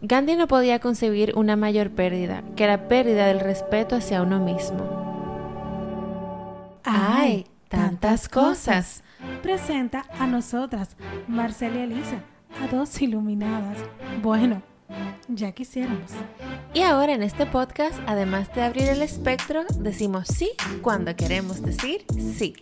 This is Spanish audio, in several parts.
Gandhi no podía concebir una mayor pérdida que la pérdida del respeto hacia uno mismo. ¡Ay! Tantas cosas. Presenta a nosotras, Marcela y Elisa, a dos iluminadas. Bueno, ya quisiéramos. Y ahora en este podcast, además de abrir el espectro, decimos sí cuando queremos decir sí.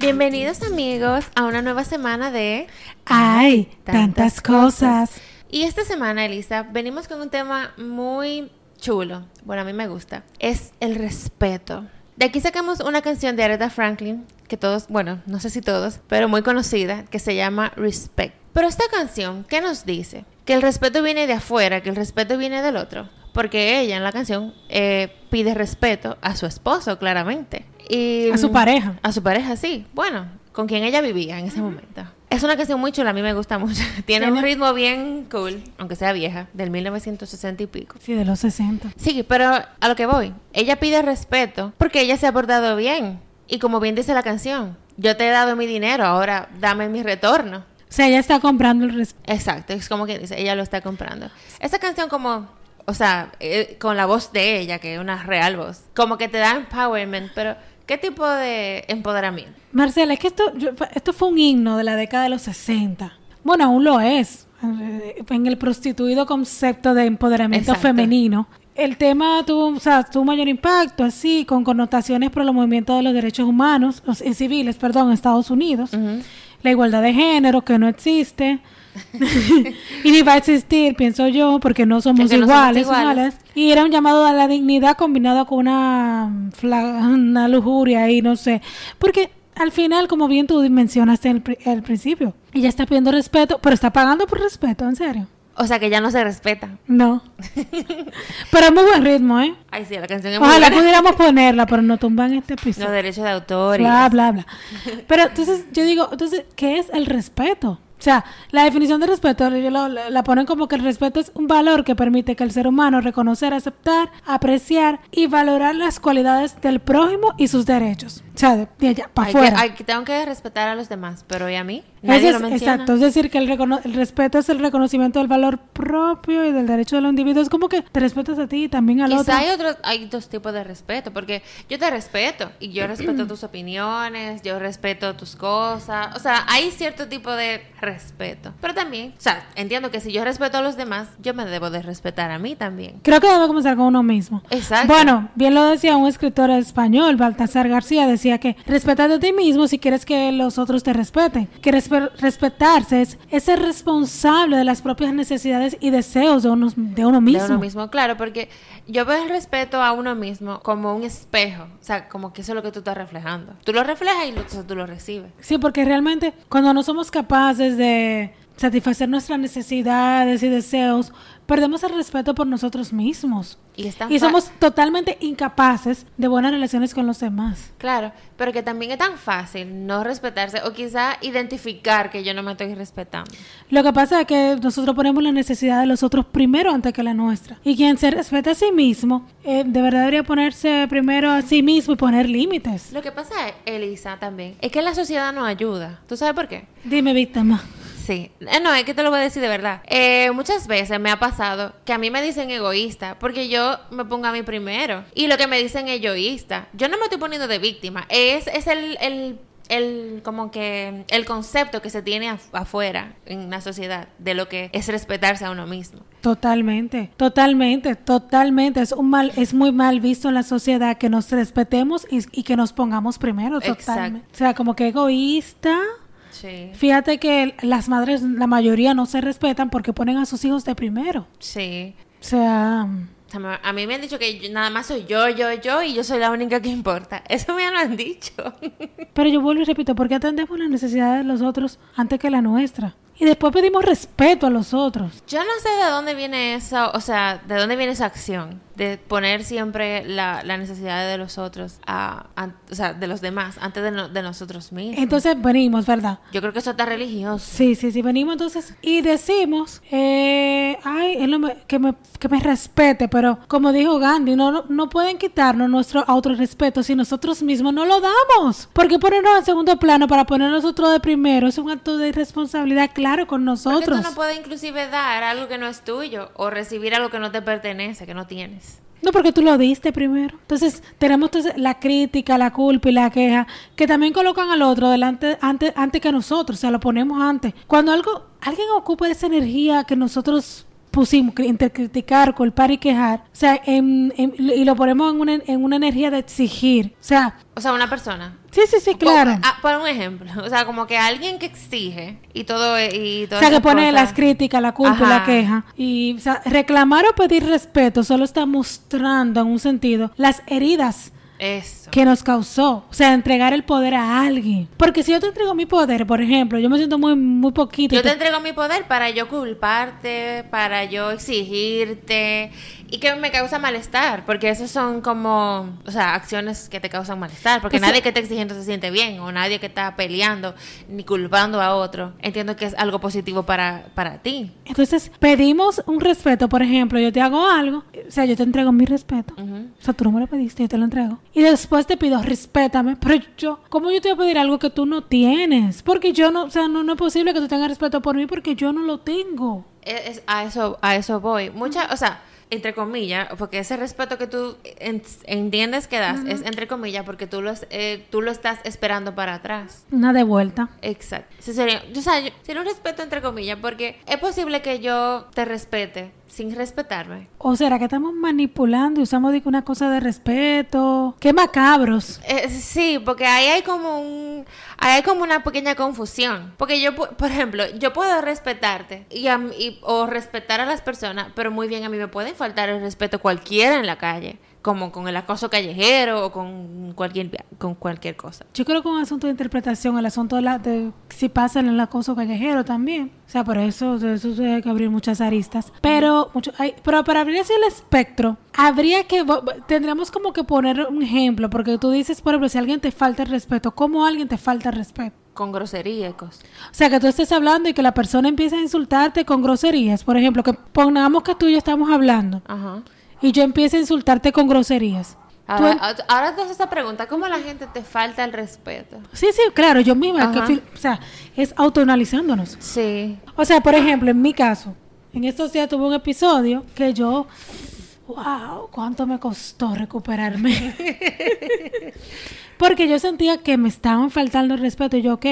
Bienvenidos amigos a una nueva semana de ¡Ay! Tantas, cosas. Y esta semana, Elisa, venimos con un tema muy chulo. Bueno, a mí me gusta. Es el respeto. De aquí sacamos una canción de Aretha Franklin, que todos, bueno, no sé si todos, pero muy conocida, que se llama Respect. Pero esta canción, ¿qué nos dice? Que el respeto viene de afuera, que el respeto viene del otro. Porque ella en la canción eh, pide respeto a su esposo, claramente. Y, A su pareja. A su pareja, sí. Bueno, con quien ella vivía en ese momento. Es una canción muy chula, a mí me gusta mucho. Tiene un ritmo bien cool, aunque sea vieja, del 1960 y pico. Sí, de los 60. Sí, pero a lo que voy. Ella pide respeto porque ella se ha portado bien. Y como bien dice la canción, yo te he dado mi dinero, ahora dame mi retorno. O sea, ella está comprando el respeto. Exacto, es como que dice, ella lo está comprando. Esa canción como, o sea, eh, con la voz de ella, que es una real voz, como que te da empowerment, pero ¿qué tipo de empoderamiento? Marcela, es que esto, yo- esto fue un himno de la década de los 60. Bueno, aún lo es. eh, En el prostituido concepto de empoderamiento Exacto. femenino. El tema tuvo, o sea, tuvo mayor impacto, así, con connotaciones por los movimientos de los derechos humanos, los- y civiles, perdón, en Estados Unidos. La igualdad de género, que no existe. y ni va a existir, pienso yo, porque no somos, no iguales. Y era un llamado a la dignidad combinado con una, una lujuria ahí, no sé. Porque al final, como bien tú mencionaste al al principio, ella está pidiendo respeto, pero está pagando por respeto, en serio. O sea, que ya no se respeta. No. pero es muy buen ritmo, ¿eh? Ay, sí, la canción es muy Ojalá buena. pudiéramos ponerla, pero no tumban este episodio. Los derechos de autor y... Bla, bla, bla. Pero entonces yo digo, entonces, ¿qué es el respeto? O sea, la definición de respeto la ponen como que el respeto es un valor que permite que el ser humano reconocer, aceptar, apreciar y valorar las cualidades del prójimo y sus derechos. O sea, de, de allá para afuera. hay que- tengo que respetar a los demás, pero ¿y a mí? Nadie es- lo menciona. exacto, es decir, que el, recono- el respeto es el reconocimiento del valor propio y del derecho de los individuos. Es como que te respetas a ti y también al Quizá otro. hay otros, hay dos tipos de respeto, porque yo te respeto y yo respeto tus opiniones, yo respeto tus cosas, o sea, hay cierto tipo de respeto, pero también, o sea, entiendo que si yo respeto a los demás, yo me debo de respetar a mí también. Creo que debe comenzar con uno mismo. Exacto. Bueno, bien lo decía un escritor español, Baltasar García, decía que respétate a ti mismo si quieres que los otros te respeten. Que respe- respetarse es, es ser responsable de las propias necesidades y deseos de uno, de uno mismo. De uno mismo, claro, porque yo veo el respeto a uno mismo como un espejo, o sea, como que eso es lo que tú estás reflejando. Tú lo reflejas y lo, tú lo recibes. Sí, porque realmente cuando no somos capaces de satisfacer nuestras necesidades y deseos, perdemos el respeto por nosotros mismos. Y, es Y somos totalmente incapaces de buenas relaciones con los demás. Claro, pero que también es tan fácil no respetarse o quizá identificar que yo no me estoy respetando. Lo que pasa es que nosotros ponemos la necesidad de los otros primero antes que la nuestra. Y quien se respeta a sí mismo, eh, de verdad debería ponerse primero a sí mismo y poner límites. Lo que pasa, Elisa, también, es que la sociedad no ayuda. ¿Tú sabes por qué? Dime, víctima. Sí. Eh, no, es que te lo voy a decir de verdad. Eh, muchas veces me ha pasado que a mí me dicen egoísta porque yo me pongo a mí primero. Y lo que me dicen egoísta, yo no me estoy poniendo de víctima. Es, es el, el, el, como que, el concepto que se tiene af- afuera en la sociedad de lo que es respetarse a uno mismo. Totalmente, totalmente, totalmente. Es un mal, es muy mal visto en la sociedad que nos respetemos y, y que nos pongamos primero. Exacto. Totalmente. O sea, como que egoísta. Sí. Fíjate que las madres, la mayoría no se respetan porque ponen a sus hijos de primero. Sí. O sea, A mí me han dicho que yo- nada más soy yo, yo, yo y yo soy la única que importa. Eso me lo han dicho. Pero yo vuelvo y repito, ¿por qué atendemos las necesidades de los otros antes que la nuestra? Y después pedimos respeto a los otros. Yo no sé de dónde viene eso, o sea, de dónde viene esa acción de poner siempre la, la necesidad de los otros, a, o sea, de los demás, antes de, no- de nosotros mismos. Entonces venimos, ¿verdad? Yo creo que eso está religioso. Sí, sí, sí, venimos entonces y decimos, eh, ay, él no me- que, me, que me respete, pero como dijo Gandhi, no, no, no pueden quitarnos nuestro autorrespeto si nosotros mismos no lo damos. Porque ponernos en segundo plano para poner nosotros de primero es un acto de irresponsabilidad claro con Porque nosotros. tú no puedes inclusive dar algo que no es tuyo o recibir algo que no te pertenece, que no tienes. No, porque tú lo diste primero. Entonces, tenemos entonces la crítica, la culpa y la queja, que también colocan al otro delante, antes, antes que nosotros, o sea, lo ponemos antes. Cuando algo, alguien ocupa esa energía que nosotros pusimos, entre criticar, culpar y quejar, o sea, en- en- y lo ponemos en una, en una energía de exigir. O sea, O sea, una persona. sí, sí, sí, claro. Ah, por un ejemplo, o sea, como que alguien que exige y todo y O todas sea, que pone cosas. las críticas, la culpa y la Ajá. queja. Y o sea, reclamar o pedir respeto solo está mostrando en un sentido las heridas Eso. que nos causó. O sea, entregar el poder a alguien. Porque si yo te entrego mi poder, por ejemplo, yo me siento muy, muy poquito. Yo te te- entrego mi poder para yo culparte, para yo exigirte y que me causa malestar, porque esos son como, o sea, acciones que te causan malestar, porque Eso- nadie que está exigiendo se siente bien o nadie que está peleando ni culpando a otro. Entiendo que es algo positivo para, para ti. Entonces, pedimos un respeto, por ejemplo, yo te hago algo, o sea, yo te entrego mi respeto. Ujú. O sea, tú no me lo pediste, yo te lo entrego. Y después te pido, respétame. Pero yo, ¿cómo yo te voy a pedir algo que tú no tienes? Porque yo no, o sea, no, no es posible que tú tengas respeto por mí porque yo no lo tengo. Es- es- a eso a eso voy. Mucha, o sea, entre comillas, porque ese respeto que tú en- entiendes que das es entre comillas porque tú lo, es- eh, tú lo estás esperando para atrás. Una de vuelta. Exacto. Sería, o sea, yo- sería un respeto entre comillas, porque es posible que yo te respete sin respetarme. ¿O será que estamos manipulando y usamos una cosa de respeto? ¡Qué macabros! Eh, sí, porque ahí hay como un, ahí hay como una pequeña confusión. Porque yo, por ejemplo, yo puedo respetarte y, a y- o respetar a las personas, pero muy bien a mí me puede faltar el respeto cualquiera en la calle, como con el acoso callejero o con cualquier, con cualquier cosa. Yo creo que un asunto de interpretación, el asunto de, la, de si pasa en el acoso callejero también. O sea, por eso, eso hay que abrir muchas aristas. Pero, mucho, hay- pero para abrir así el espectro, habría que, tendríamos como que poner un ejemplo, porque tú dices, por ejemplo, si alguien te falta el respeto, ¿cómo alguien te falta el respeto? Con grosería y cosas. O sea, que tú estés hablando y que la persona empiece a insultarte con groserías. Por ejemplo, que pongamos que tú y yo estamos hablando Ajá. Y yo empiece a insultarte con groserías. Ahora, en- ahora te haces esta pregunta, ¿cómo la gente te falta el respeto? Sí, sí, claro, yo misma, que o sea, es autoanalizándonos. Sí. O sea, por ejemplo, en mi caso, en estos días tuve un episodio que yo, wow, cuánto me costó recuperarme. porque yo sentía que me estaban faltando el respeto y yo, ok,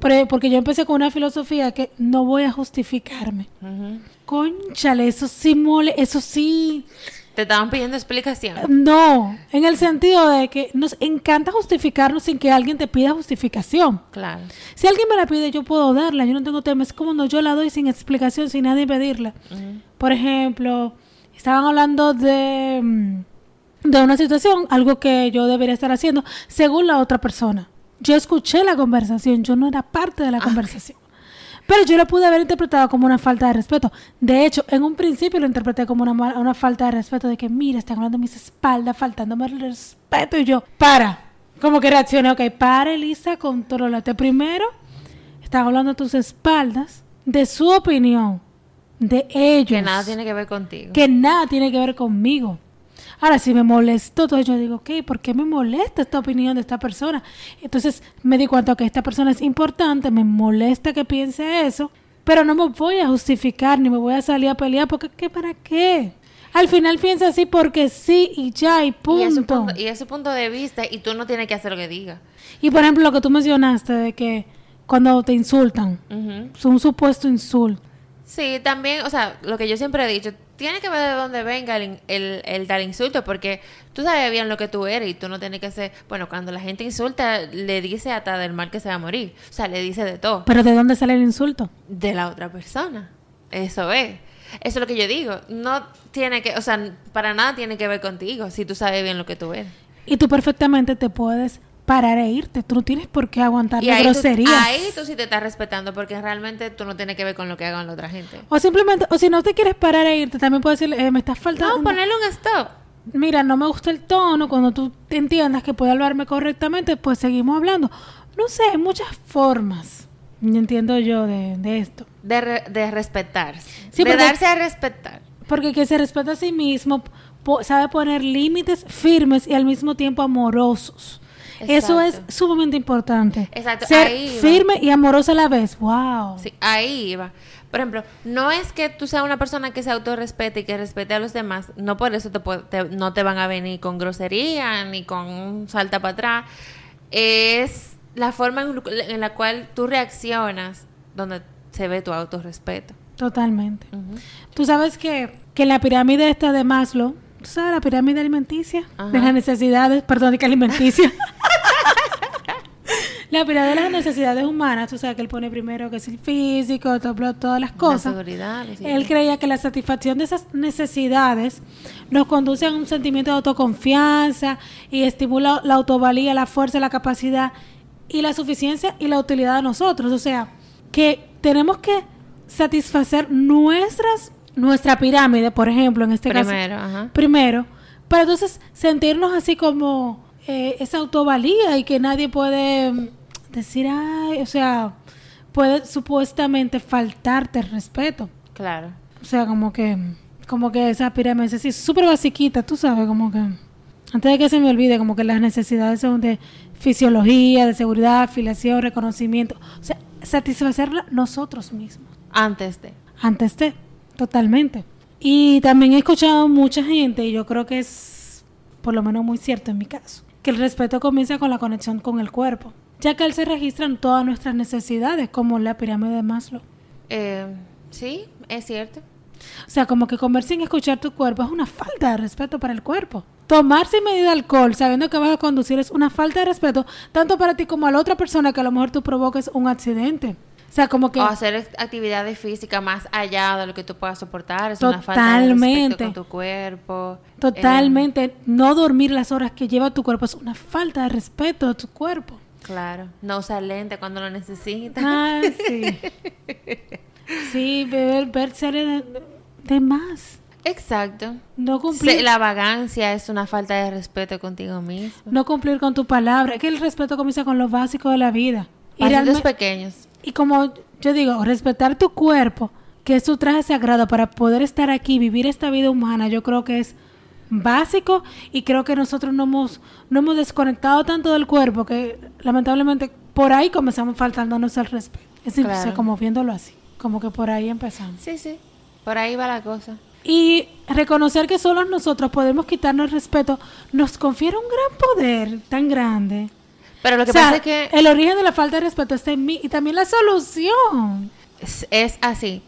pero- porque yo empecé con una filosofía que no voy a justificarme. Ujú. Conchale, eso sí mole, eso sí, Te estaban pidiendo explicación. no, en el sentido de que nos encanta justificarnos sin que alguien te pida justificación. Claro. Si alguien me la pide, yo puedo darla, yo no tengo tema. Es como no, yo la doy sin explicación, sin nadie pedirla. Ujú. Por ejemplo, estaban hablando de, mm, de una situación, algo que yo debería estar haciendo, según la otra persona. Yo escuché la conversación, yo no era parte de la conversación. Pero yo lo pude haber interpretado como una falta de respeto. De hecho, en un principio lo interpreté como una, falta de respeto, de que, mira, están hablando de mis espaldas, faltándome el respeto. Y yo, para. Como que reaccioné, ok, para, Elisa, contrólate. Primero, están hablando a tus espaldas de su opinión, de ellos. Que nada tiene que ver contigo. que nada tiene que ver conmigo. Ahora, si me molestó, entonces yo digo, ok, ¿por qué me molesta esta opinión de esta persona? Entonces me di cuenta que esta persona es importante, me molesta que piense eso, pero no me voy a justificar ni me voy a salir a pelear porque ¿qué para qué? Al final piensa así porque sí y ya y Y es, su punto. y es su punto de vista y tú no tienes que hacer lo que diga. Y por ejemplo, lo que tú mencionaste de que cuando te insultan, es un supuesto insulto. Sí, también, o sea, lo que yo siempre he dicho, tiene que ver de dónde venga el, el, el dar insulto, porque tú sabes bien lo que tú eres y tú no tienes que hacer, bueno, cuando la gente insulta, le dice hasta del mal que se va a morir, o sea, le dice de todo, Pero ¿de dónde sale el insulto? de la otra persona, eso es. Eso es lo que yo digo, no tiene que, o sea, para nada tiene que ver contigo, si tú sabes bien lo que tú eres. Y tú perfectamente te puedes parar e irte. Tú no tienes por qué aguantar Y las ahí tú, groserías. ahí tú sí te estás respetando, porque realmente tú no tienes que ver con lo que hagan la otra gente. O simplemente, o si no te quieres parar e irte, también puedes decirle, eh, me estás faltando. No, ponerle un stop. Mira, no me gusta el tono. Cuando tú te entiendas que puede hablarme correctamente, pues seguimos hablando. No sé, hay muchas formas. Entiendo yo de, de esto. De, re- de respetarse. Sí, de porque- darse a respetar. Porque que se respeta a sí mismo, po- sabe poner límites firmes y al mismo tiempo amorosos. Eso es sumamente importante. Exacto, Ser ahí va. firme y amorosa a la vez. Wow. Sí, ahí iba. Por ejemplo, no es que tú seas una persona que se autorrespete y que respete a los demás, no por eso te, te- no te van a venir con grosería ni con un salta para atrás. Es la forma en, en la cual tú reaccionas donde se ve tu autorrespeto. Totalmente. Tú sabes que, que la pirámide esta de Maslow, ¿tú sabes la pirámide alimenticia? Ajá. De las necesidades, perdón, de que alimenticia. la pirámide de las necesidades humanas, tú sabes que él pone primero que es el físico, todo- todas las La cosas. seguridad, los- Él creía que la satisfacción de esas necesidades nos conduce a un sentimiento de autoconfianza y estimula la autovalía, la fuerza, la capacidad y la suficiencia y la utilidad de nosotros. O sea, que tenemos que satisfacer nuestras, nuestra pirámide, por ejemplo, en este Primero, caso. ajá. Primero, para entonces sentirnos así como eh, esa autovalía y que nadie puede decir, ay, o sea, puede supuestamente faltarte el respeto. Claro. O sea, como que, como que esa pirámide es así, súper basiquita, tú sabes, como que, antes de que se me olvide, como que las necesidades son de fisiología, de seguridad, afiliación, reconocimiento, o sea, satisfacerla nosotros mismos, Antes de. antes de, totalmente. Y también he escuchado mucha gente, y yo creo que es por lo menos muy cierto en mi caso, que el respeto comienza con la conexión con el cuerpo, ya que él se registran todas nuestras necesidades, como la pirámide de Maslow. Eh, sí, es cierto. O sea, como que comer sin escuchar tu cuerpo es una falta de respeto para el cuerpo. Tomar sin medida alcohol sabiendo que vas a conducir es una falta de respeto tanto para ti como a la otra persona que a lo mejor tú provoques un accidente. O sea, como que O hacer actividades físicas más allá de lo que tú puedas soportar. Es una falta de respeto con tu cuerpo. Eh, totalmente no dormir las horas que lleva tu cuerpo es una falta de respeto a tu cuerpo. Claro. No usar lente cuando lo necesitas. Ah, sí. Sí, ver, ver series de, de más. Exacto. No cumplir, la vagancia es una falta de respeto contigo mismo. no cumplir con tu palabra. Es que el respeto comienza con lo básico de la vida. Y Pasitos pequeños. Y como yo digo, respetar tu cuerpo, que es tu traje sagrado para poder estar aquí, vivir esta vida humana, yo creo que es básico y creo que nosotros no hemos, no hemos desconectado tanto del cuerpo que lamentablemente por ahí comenzamos faltándonos el respeto. Es decir, Claro. o sea, como viéndolo así, como que por ahí empezamos. Sí, sí. Por ahí va la cosa. Y reconocer que solo nosotros podemos quitarnos el respeto nos confiere un gran poder tan grande. Pero lo que O sea, pasa es que el origen de la falta de respeto está en mí y también la solución. es, es así.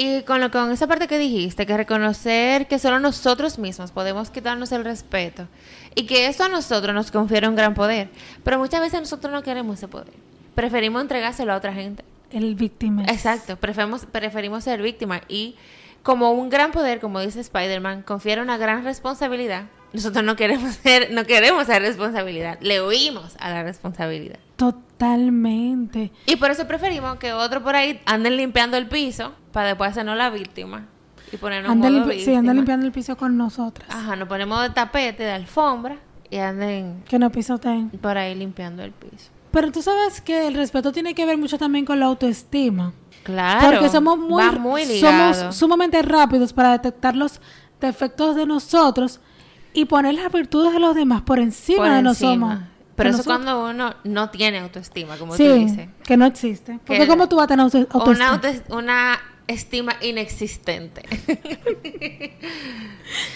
Y con, lo, con esa parte que dijiste, que reconocer que solo nosotros mismos podemos quitarnos el respeto y que eso a nosotros nos confiere un gran poder. Pero muchas veces nosotros no queremos ese poder. Preferimos entregárselo a otra gente. El víctima. Exacto, preferimos, preferimos ser víctima y como un gran poder, como dice Spider-Man, confiere una gran responsabilidad. Nosotros no queremos ser, no queremos esa responsabilidad, le huimos a la responsabilidad. Totalmente. Y por eso preferimos que otro por ahí anden limpiando el piso para después hacernos la víctima y ponernos Anda, modo limpi- sí, víctima. anda limpiando el piso con nosotras. Ajá, nos ponemos de tapete, de alfombra y anden Que no pisoteen. por ahí limpiando el piso. Pero tú sabes que el respeto tiene que ver mucho también con la autoestima. Claro, porque somos muy, va muy somos sumamente rápidos para detectar los defectos de nosotros y poner las virtudes de los demás por encima por de encima. nosotros. Pero eso nosotros. cuando uno no tiene autoestima, como sí, tú dices. que no existe. Porque Que- ¿cómo tú vas a tener auto- autoestima? Una, autoes- una estima inexistente.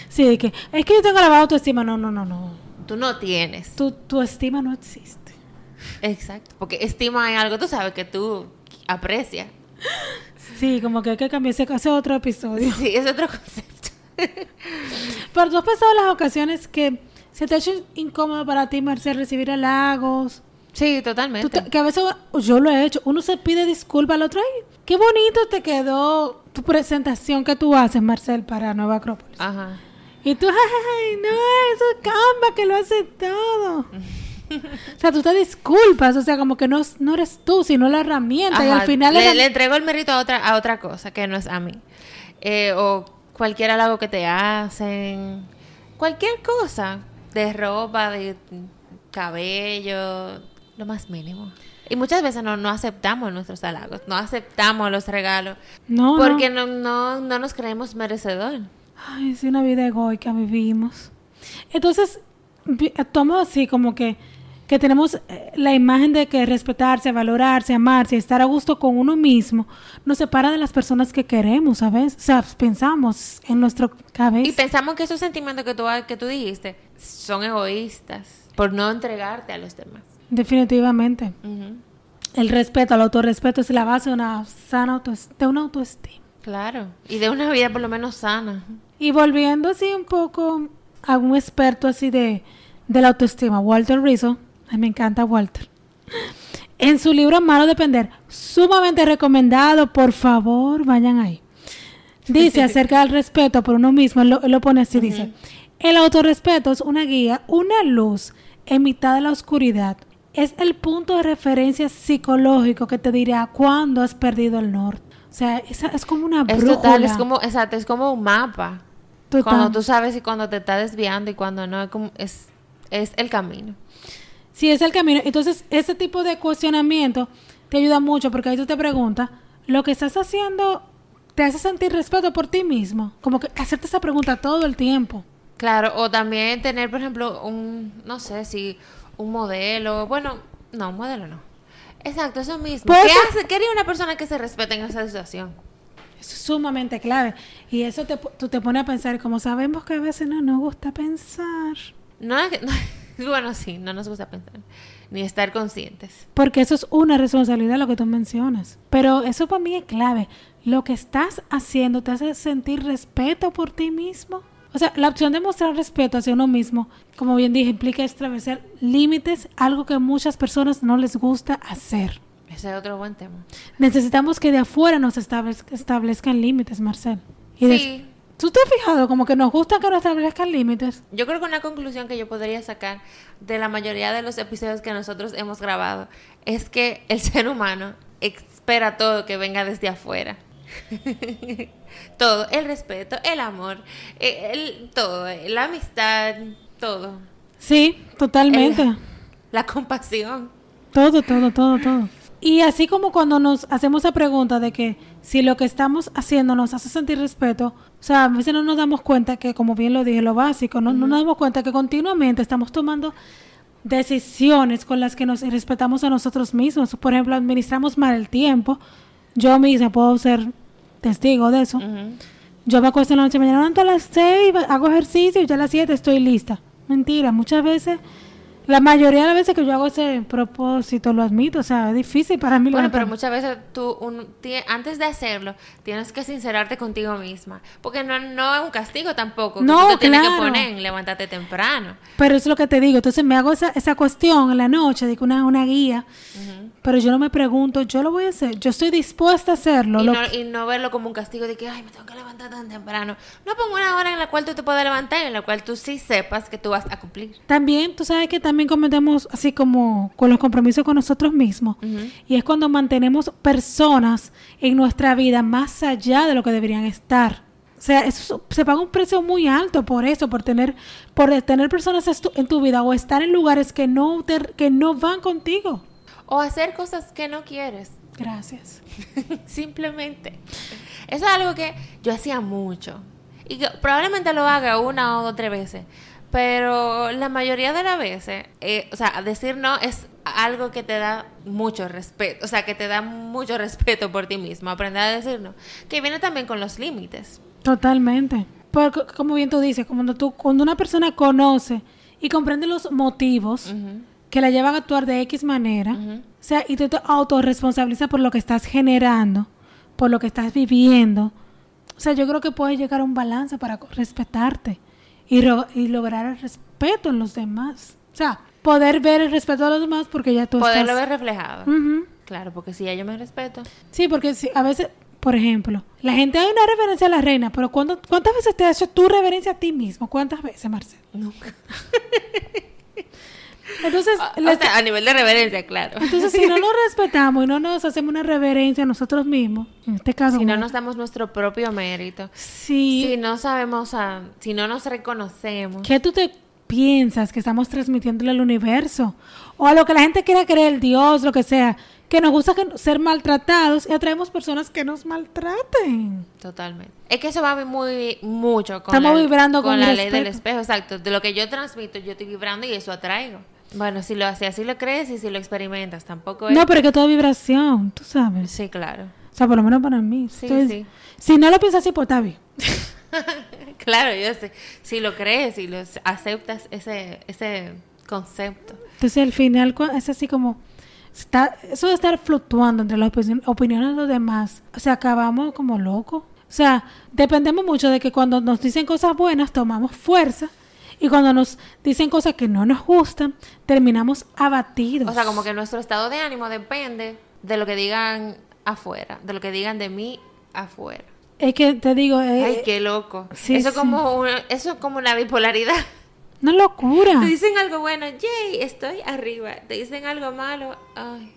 Sí, de que es que yo tengo la baja autoestima. No, no, no, no. Tú no tienes. Tu, tu estima no existe. Exacto. Porque estima es algo, tú sabes, que tú aprecias. Sí, como que hay que cambiar ese ese otro episodio. Sí, es otro concepto. Pero tú has pensado en las ocasiones que se te ha hecho incómodo para ti, Marcel, recibir halagos. Sí, totalmente. te- que a veces yo lo he hecho. Uno se pide disculpas al otro. Ay, qué bonito te quedó tu presentación que tú haces, Marcel, para Nueva Acrópolis. Ajá. Y tú, ay, no, eso es Canva que lo hace todo. o sea, tú te disculpas. O sea, como que no, no eres tú, sino la herramienta. y al final le, le entrego el mérito a otra, a otra cosa que no es a mí. Eh, o cualquier halago que te hacen. Cualquier cosa. De ropa, de cabello, lo más mínimo. Y muchas veces no, no aceptamos nuestros halagos, no aceptamos los regalos, no, porque no, no, no nos creemos merecedor. Ay, es una vida egoica vivimos. Entonces, actuamos así como que, que tenemos eh, la imagen de que respetarse, valorarse, amarse, estar a gusto con uno mismo, nos separa de las personas que queremos, ¿sabes? O sea, pensamos en nuestro cabeza. Y pensamos que esos sentimientos que tú, que tú dijiste son egoístas por no entregarte a los demás. Definitivamente. El respeto, el autorrespeto es la base de una sana autoestima, de una autoestima. Claro, y de una vida por lo menos sana. Y volviendo así un poco a un experto así de, de la autoestima, Walter Rizzo, Ay, me encanta Walter. En su libro Malo Depender, sumamente recomendado, por favor, vayan ahí. Dice acerca del respeto por uno mismo, lo, lo pone así, dice, el autorrespeto es una guía, una luz en mitad de la oscuridad. Es el punto de referencia psicológico que te dirá cuándo has perdido el norte. O sea, es, es como una Es brújula. total, es como, exacto, es como un mapa. Total. Cuando tú sabes y cuando te está desviando y cuando no, es, como, es, es el camino. Sí, es el camino. Entonces, ese tipo de cuestionamiento te ayuda mucho porque ahí tú te preguntas, ¿lo que estás haciendo te hace sentir respeto por ti mismo? Como que hacerte esa pregunta todo el tiempo. Claro, o también tener, por ejemplo, un, no sé, si un modelo, bueno, no, un modelo no. Exacto, eso mismo. Pues- ¿Qué, hace, ¿Qué haría una persona que se respete en esa situación? Eso es sumamente clave. Y eso te, tú te pone a pensar, como sabemos que a veces no nos gusta pensar. No, que- bueno, sí, no nos gusta pensar, ni estar conscientes. Porque eso es una responsabilidad lo que tú mencionas. Pero eso para mí es clave. Lo que estás haciendo te hace sentir respeto por ti mismo. O sea, la opción de mostrar respeto hacia uno mismo, como bien dije, implica establecer límites, algo que a muchas personas no les gusta hacer. Ese es otro buen tema. Necesitamos que de afuera nos establez- establezcan límites, Marcel. Y Sí, ¿Tú te has fijado como que nos gusta que nos establezcan límites? yo creo que una conclusión que yo podría sacar de la mayoría de los episodios que nosotros hemos grabado es que el ser humano espera todo que venga desde afuera. todo, el respeto, el amor, eh, el, todo, la amistad, todo, Sí, totalmente. El- la compasión. Todo, todo, todo, todo. Y así como cuando nos hacemos esa pregunta de que si lo que estamos haciendo nos hace sentir respeto, o sea, a veces no nos damos cuenta que, como bien lo dije, lo básico, no, no nos damos cuenta que continuamente estamos tomando decisiones con las que nos respetamos a nosotros mismos. Por ejemplo, administramos mal el tiempo. Yo misma puedo ser testigo de eso. Ujú. Yo me acuesto en la noche, mañana a las 6, hago ejercicio y ya a las 7 estoy lista. Mentira, muchas veces, la mayoría de las veces que yo hago ese propósito, lo admito, o sea, es difícil para mí. Bueno, pero muchas veces tú, un- antes de hacerlo, tienes que sincerarte contigo misma. Porque no, no es un castigo tampoco. que No, tú te tienes que claro. poner en levantarte temprano. Pero eso es lo que te digo, entonces me hago esa, esa cuestión en la noche, de que una, una guía, pero yo no me pregunto, yo lo voy a hacer, yo estoy dispuesta a hacerlo. Y no, y no verlo como un castigo de que, ay, me tengo que levantar tan temprano. No pongo una hora en la cual tú te puedas levantar y en la cual tú sí sepas que tú vas a cumplir. También, tú sabes que también cometemos así como con los compromisos con nosotros mismos. Y es cuando mantenemos personas en nuestra vida más allá de lo que deberían estar. O sea, eso se paga un precio muy alto por eso, por tener, por tener personas en tu vida o estar en lugares que no, te- que no van contigo. O hacer cosas que no quieres. Gracias. Simplemente. Eso es algo que yo hacía mucho. Y que probablemente lo haga una o dos tres veces. Pero la mayoría de las veces, eh, o sea, decir no es algo que te da mucho respeto. O sea, que te da mucho respeto por ti mismo. Aprender a decir no. Que viene también con los límites. Totalmente. Porque, como bien tú dices, cuando, tú, cuando una persona conoce y comprende los motivos que la llevan a actuar de X manera, o sea, y tú te autorresponsabilizas por lo que estás generando, por lo que estás viviendo, o sea, yo creo que puedes llegar a un balance para respetarte y, y lograr el respeto en los demás. O sea, poder ver el respeto a los demás porque ya tú Poderlo estás... ver reflejado. Claro, porque si ya yo me respeto. Sí, porque si, a veces, por ejemplo, la gente hay una reverencia a la reina, pero ¿cuándo- ¿cuántas veces te has hecho tu reverencia a ti mismo? ¿Cuántas veces, Marcel? Nunca. Entonces, O le- sea, a nivel de reverencia, claro. entonces si no nos respetamos y no nos hacemos una reverencia a nosotros mismos, en este caso, si no nos damos nuestro propio mérito. sí, Si no sabemos, ah, si no nos reconocemos. ¿qué tú te piensas que estamos transmitiéndole al universo? O a lo que la gente quiera creer, Dios, lo que sea, que nos gusta ser maltratados y atraemos personas que nos maltraten. Totalmente. Es que eso va muy mucho con Estamos la, vibrando con la el ley del espejo, exacto. De lo que yo transmito, yo estoy vibrando y eso atraigo. Bueno, si lo haces, así lo crees y si lo experimentas, tampoco es... No, pero es que todo vibración, tú sabes. Sí, claro. O sea, por lo menos para mí. Sí, Entonces, sí. Si no lo piensas así, pues está bien. claro, yo sé. Si lo crees y lo aceptas ese, ese concepto. Entonces, al final es así como... Está, eso de estar fluctuando entre las opini- opiniones de los demás, o sea, acabamos como locos. O sea, dependemos mucho de que cuando nos dicen cosas buenas, tomamos fuerza. Y cuando nos dicen cosas que no nos gustan, terminamos abatidos. O sea, como que nuestro estado de ánimo depende de lo que digan afuera, de lo que digan de mí afuera. Es que te digo, eh, Ay, qué loco. sí, eso, sí. Como una, eso es como una bipolaridad. una locura. Te dicen algo bueno, yay, estoy arriba. Te dicen algo malo, ay,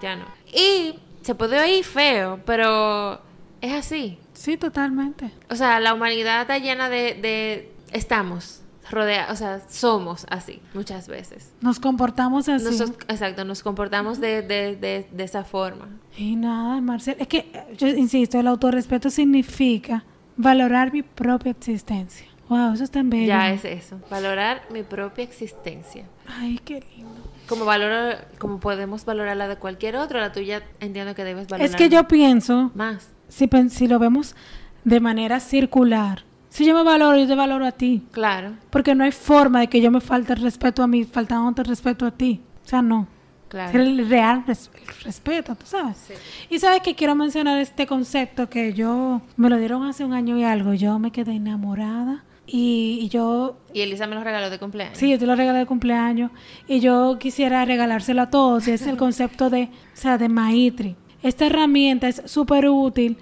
ya no. Y se puede oír feo, pero es así. Sí, totalmente. O sea, la humanidad está llena de... de estamos rodeados, o sea, somos así muchas veces. Nos comportamos así. Nosotros, exacto, nos comportamos de, de, de, de esa forma. Y nada, Marcel. Es que, yo insisto, el autorrespeto significa valorar mi propia existencia. Wow, eso es tan bello. Ya es eso, valorar mi propia existencia. Ay, qué lindo. Como valoro, como podemos valorar la de cualquier otro, la tuya entiendo que debes valorar. Es que yo pienso, más. si, si lo vemos de manera circular, si yo me valoro, yo te valoro a ti. Claro, Porque no hay forma de que yo me falte el respeto a mí, faltándote el respeto a ti. O sea, no. claro. El real res- el respeto, tú sabes. Sí. Y sabes que quiero mencionar este concepto que yo me lo dieron hace un año y algo. Yo me quedé enamorada y, y yo, Y Elisa me lo regaló de cumpleaños. sí, yo te lo regalé de cumpleaños y yo quisiera regalárselo a todos. Y es el concepto de, o sea, de Maitri. Esta herramienta es súper útil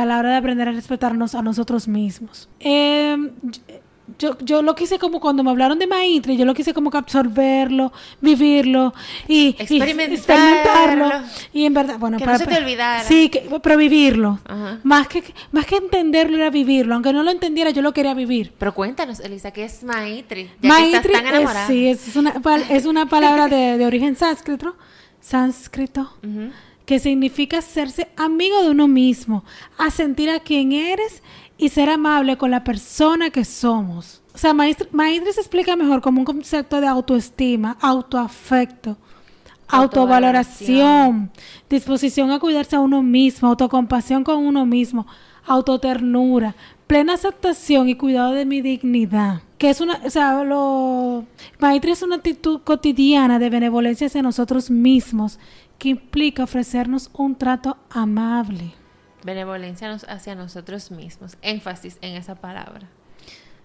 a la hora de aprender a respetarnos a nosotros mismos. Eh, yo, yo lo quise como cuando me hablaron de Maitri, yo lo quise como que absorberlo, vivirlo y y Experimentarlo. experimentarlo. Y en verdad, bueno, Que no se te olvidara. Sí, que, pero vivirlo. Ajá. Más que, más que entenderlo era vivirlo. Aunque no lo entendiera, yo lo quería vivir. Pero cuéntanos, Elisa, ¿qué es Maitri? Ya que estás tan es, enamorada. sí, es una, es una palabra de, de origen sánscrito, sánscrito. Que significa hacerse amigo de uno mismo, a sentir a quien eres y ser amable con la persona que somos. O sea, Maitri se explica mejor como un concepto de autoestima, autoafecto, autovaloración, disposición a cuidarse a uno mismo, autocompasión con uno mismo, autoternura, plena aceptación y cuidado de mi dignidad. Que es una, o sea, lo Maitri es una actitud cotidiana de benevolencia hacia nosotros mismos que implica ofrecernos un trato amable. Benevolencia hacia nosotros mismos. Énfasis en esa palabra.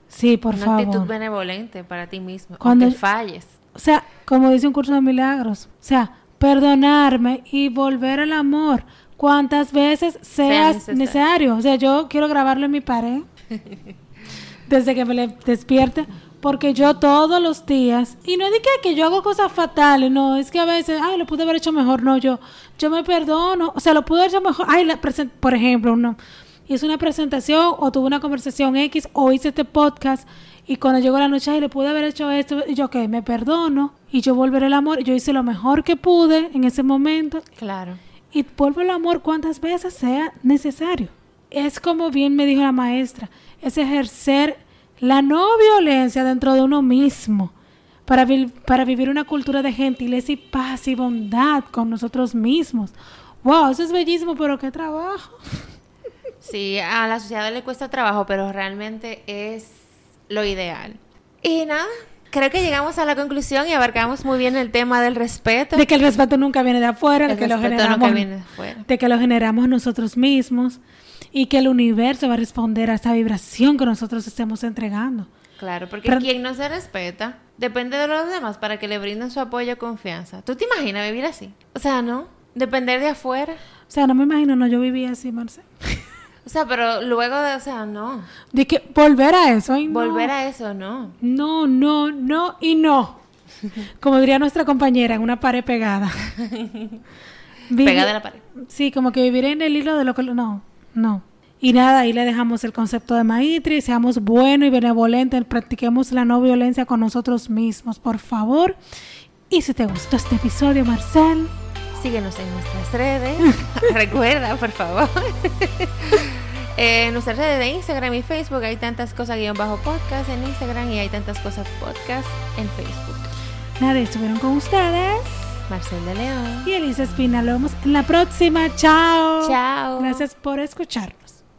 Sí, por Una favor. actitud benevolente para ti mismo. Cuando- Aunque falles. O sea, como dice un curso de milagros, o sea, perdonarme y volver al amor cuantas veces sea necesario. necesario. O sea, yo quiero grabarlo en mi pared desde que me le despierte, porque yo todos los días, y no es de que, que yo hago cosas fatales, no, es que a veces, ay, lo pude haber hecho mejor, no, yo, yo me perdono, o sea, lo pude haber hecho mejor, ay, la por ejemplo, uno hice una presentación o tuve una conversación X o hice este podcast y cuando llegó la noche, ay, le pude haber hecho esto, y yo, que me perdono y yo volveré el amor, yo hice lo mejor que pude en ese momento Claro. Y vuelvo el amor cuantas veces sea necesario. Es como bien me dijo la maestra, es ejercer la no violencia dentro de uno mismo para, para vivir una cultura de gentileza y paz y bondad con nosotros mismos. Wow, eso es bellísimo, pero qué trabajo. Sí, a la sociedad le cuesta trabajo, pero realmente es lo ideal. Y nada, creo que llegamos a la conclusión y abarcamos muy bien el tema del respeto. De que el respeto nunca viene de afuera, El de que lo generamos, nunca viene de afuera. de que lo generamos nosotros mismos y que el universo va a responder a esa vibración que nosotros estemos entregando. Claro, porque Pero- quien no se respeta depende de los demás para que le brinden su apoyo y confianza. ¿Tú te imaginas vivir así? O sea, ¿no? Depender de afuera. O sea, no me imagino, no, yo vivía así, Marcel. O sea, pero luego de, o sea, no. De que volver a eso, ay, no. Volver a eso, no. No, no, no y no. Como diría nuestra compañera, en una pared pegada. Vivi- Pegada a la pared. Sí, como que vivir en el hilo de lo que... No, no. Y nada, ahí le dejamos el concepto de Maitri, seamos buenos y benevolentes, practiquemos la no violencia con nosotros mismos, por favor. Y si te gustó este episodio, Marcel, Síguenos en nuestras redes. Recuerda, por favor. Eh, en nuestras redes de Instagram y Facebook hay tantas cosas guion bajo podcast en Instagram y hay tantas cosas podcast en Facebook. Nadie estuvieron con ustedes. Marcel de León. Y Elisa Espina. Lo vemos en la próxima. Chao. Chao. Gracias por escucharnos.